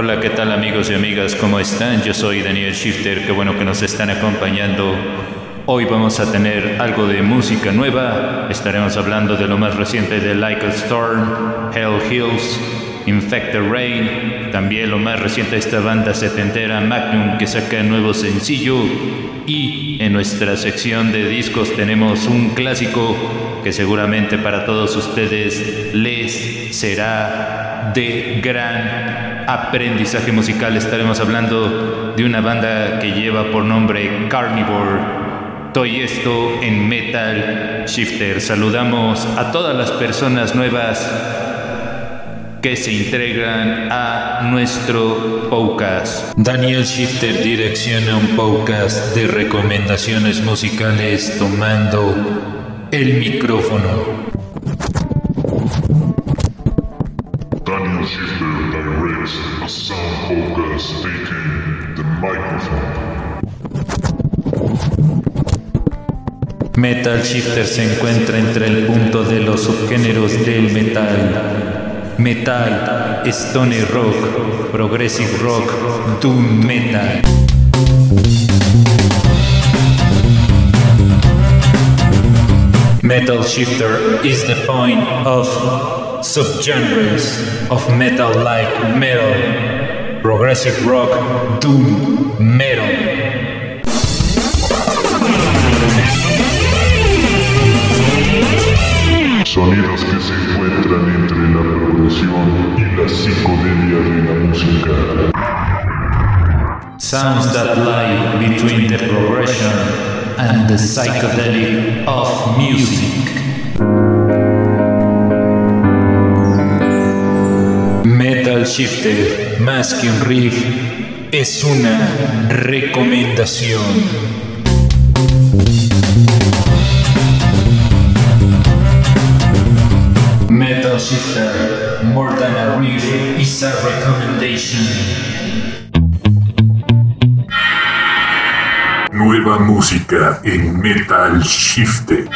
Hola, ¿qué tal amigos y amigas? ¿Cómo están? Yo soy Daniel Shifter, qué bueno que nos están acompañando. Hoy vamos a tener algo de música nueva. Estaremos hablando de lo más reciente de Like a Storm, Hell Hills, Infected Rain, también lo más reciente de esta banda setentera Magnum que saca nuevo sencillo y en nuestra sección de discos tenemos un clásico que seguramente para todos ustedes les será de gran aprendizaje musical. Estaremos hablando de una banda que lleva por nombre Carnivore. Todo esto en Metal Shifter. Saludamos a todas las personas nuevas que se integran a nuestro podcast. Daniel Shifter direcciona un podcast de recomendaciones musicales tomando el micrófono. Daniel Shifter podcast taking the microphone. Metal Shifter se encuentra entre el punto de los subgéneros del metal. Metal, Stone Rock, Progressive Rock, Doom Metal. Metal Shifter is the point of subgenres of metal like metal, progressive rock, doom, metal. Sonidos que se encuentran entre la progresión y la psicodelia de la música. Sounds that lie between the progression and the psychedelic of music. Shifter, más que un riff, es una recomendación. Metal Shifter, more than a riff, is a recommendation. Nueva música en Metal Shifter.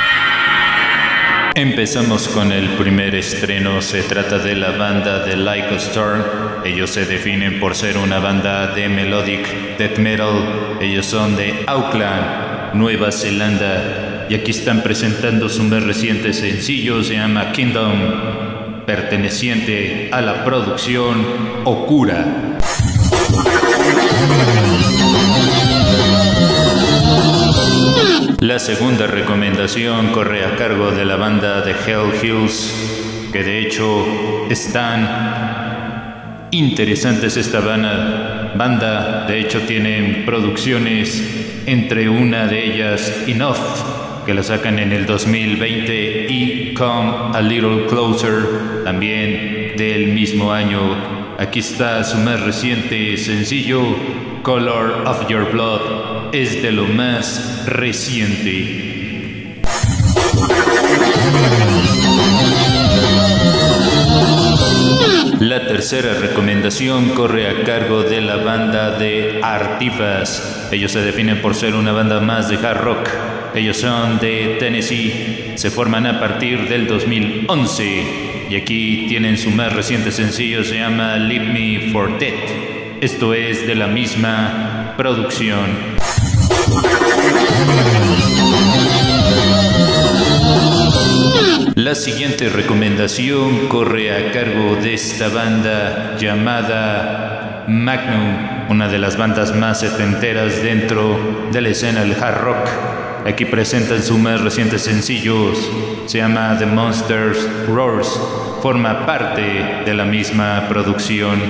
Empezamos con el primer estreno, se trata de la banda de Like a Storm. Ellos se definen por ser una banda de melodic death metal. Ellos son de Auckland, Nueva Zelanda. Y aquí están presentando su más reciente sencillo, se llama Kingdom, perteneciente a la producción Okura. La segunda recomendación corre a cargo de la banda de Hell Hills, que de hecho están interesantes esta banda. De hecho tienen producciones, entre una de ellas Enough, que la sacan en el 2020, y Come a Little Closer, también del mismo año. Aquí está su más reciente sencillo, Color of Your Blood es de lo más reciente. La tercera recomendación corre a cargo de la banda de Artifas. Ellos se definen por ser una banda más de hard rock. Ellos son de Tennessee, se forman a partir del 2011 y aquí tienen su más reciente sencillo, se llama Leave Me for Dead. Esto es de la misma producción. La siguiente recomendación corre a cargo de esta banda llamada Magnum, una de las bandas más setenteras dentro de la escena del hard rock. Aquí presentan sus más recientes sencillos, se llama The Monsters Roars, forma parte de la misma producción.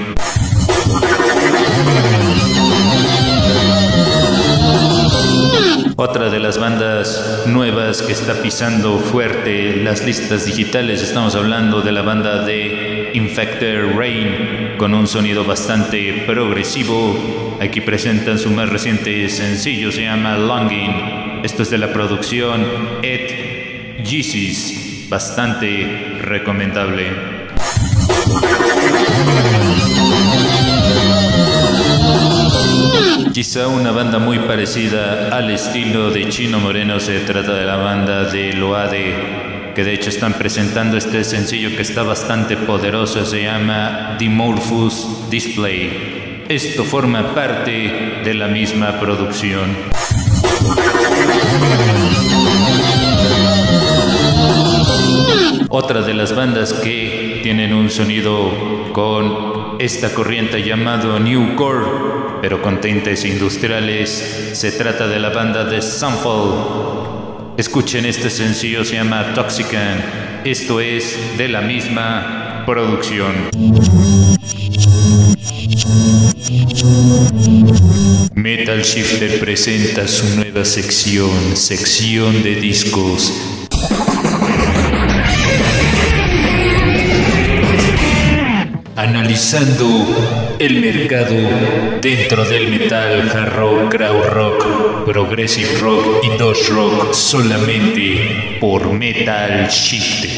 Otra de las bandas nuevas que está pisando fuerte las listas digitales, estamos hablando de la banda de Infected Rain, con un sonido bastante progresivo. Aquí presentan su más reciente sencillo, se llama Longing. Esto es de la producción Ed Jesus, bastante recomendable. Quizá una banda muy parecida al estilo de Chino Moreno se trata de la banda de Loade. que de hecho están presentando este sencillo que está bastante poderoso, se llama Dimorphous Display. Esto forma parte de la misma producción. Otra de las bandas que tienen un sonido con esta corriente llamado New Core, pero con tintes industriales, se trata de la banda de Sunfall. Escuchen este sencillo, se llama Toxican. Esto es de la misma producción. Metal Shifter presenta su nueva sección, sección de discos analizando el mercado dentro del metal, hard rock, crowd rock, progressive rock y dos rock solamente por Metal Shift.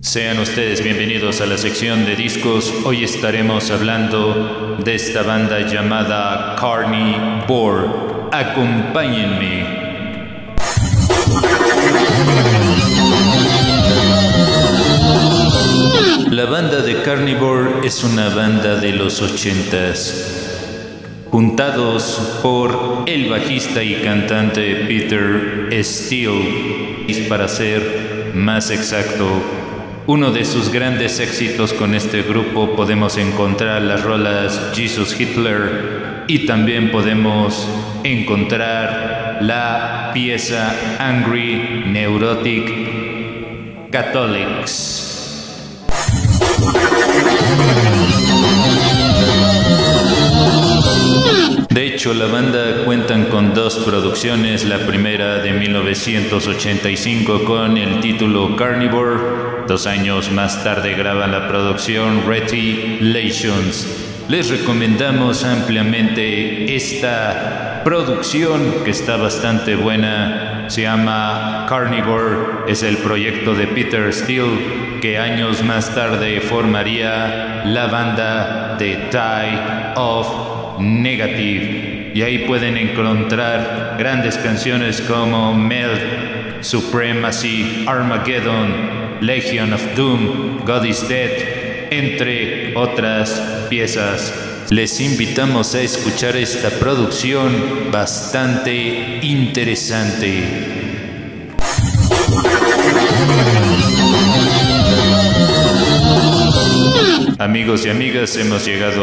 Sean ustedes bienvenidos a la sección de discos. Hoy estaremos hablando de esta banda llamada Carnivore. Acompáñenme. Carnivore es una banda de los ochentas, juntados por el bajista y cantante Peter Steele, y para ser más exacto, uno de sus grandes éxitos con este grupo podemos encontrar las rolas Jesus Hitler y también podemos encontrar la pieza Angry Neurotic Catholics. De hecho, la banda cuentan con dos producciones, la primera de 1985 con el título Carnivore, dos años más tarde graban la producción Retilations. Les recomendamos ampliamente esta producción que está bastante buena, se llama Carnivore, es el proyecto de Peter Steele que años más tarde formaría la banda de Tie of Negative. Y ahí pueden encontrar grandes canciones como Melt, Supremacy, Armageddon, Legion of Doom, God is Dead, entre otras piezas. Les invitamos a escuchar esta producción bastante interesante. Amigos y amigas, hemos llegado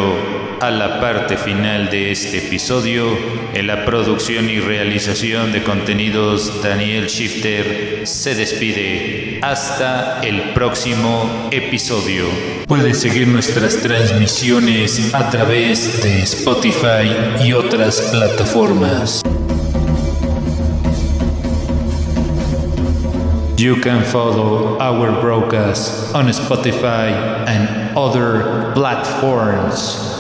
a la parte final de este episodio. En la producción y realización de contenidos, Daniel Shifter se despide. Hasta el próximo episodio. Puedes seguir nuestras transmisiones a través de Spotify y otras plataformas. You can follow our broadcast on Spotify and other platforms.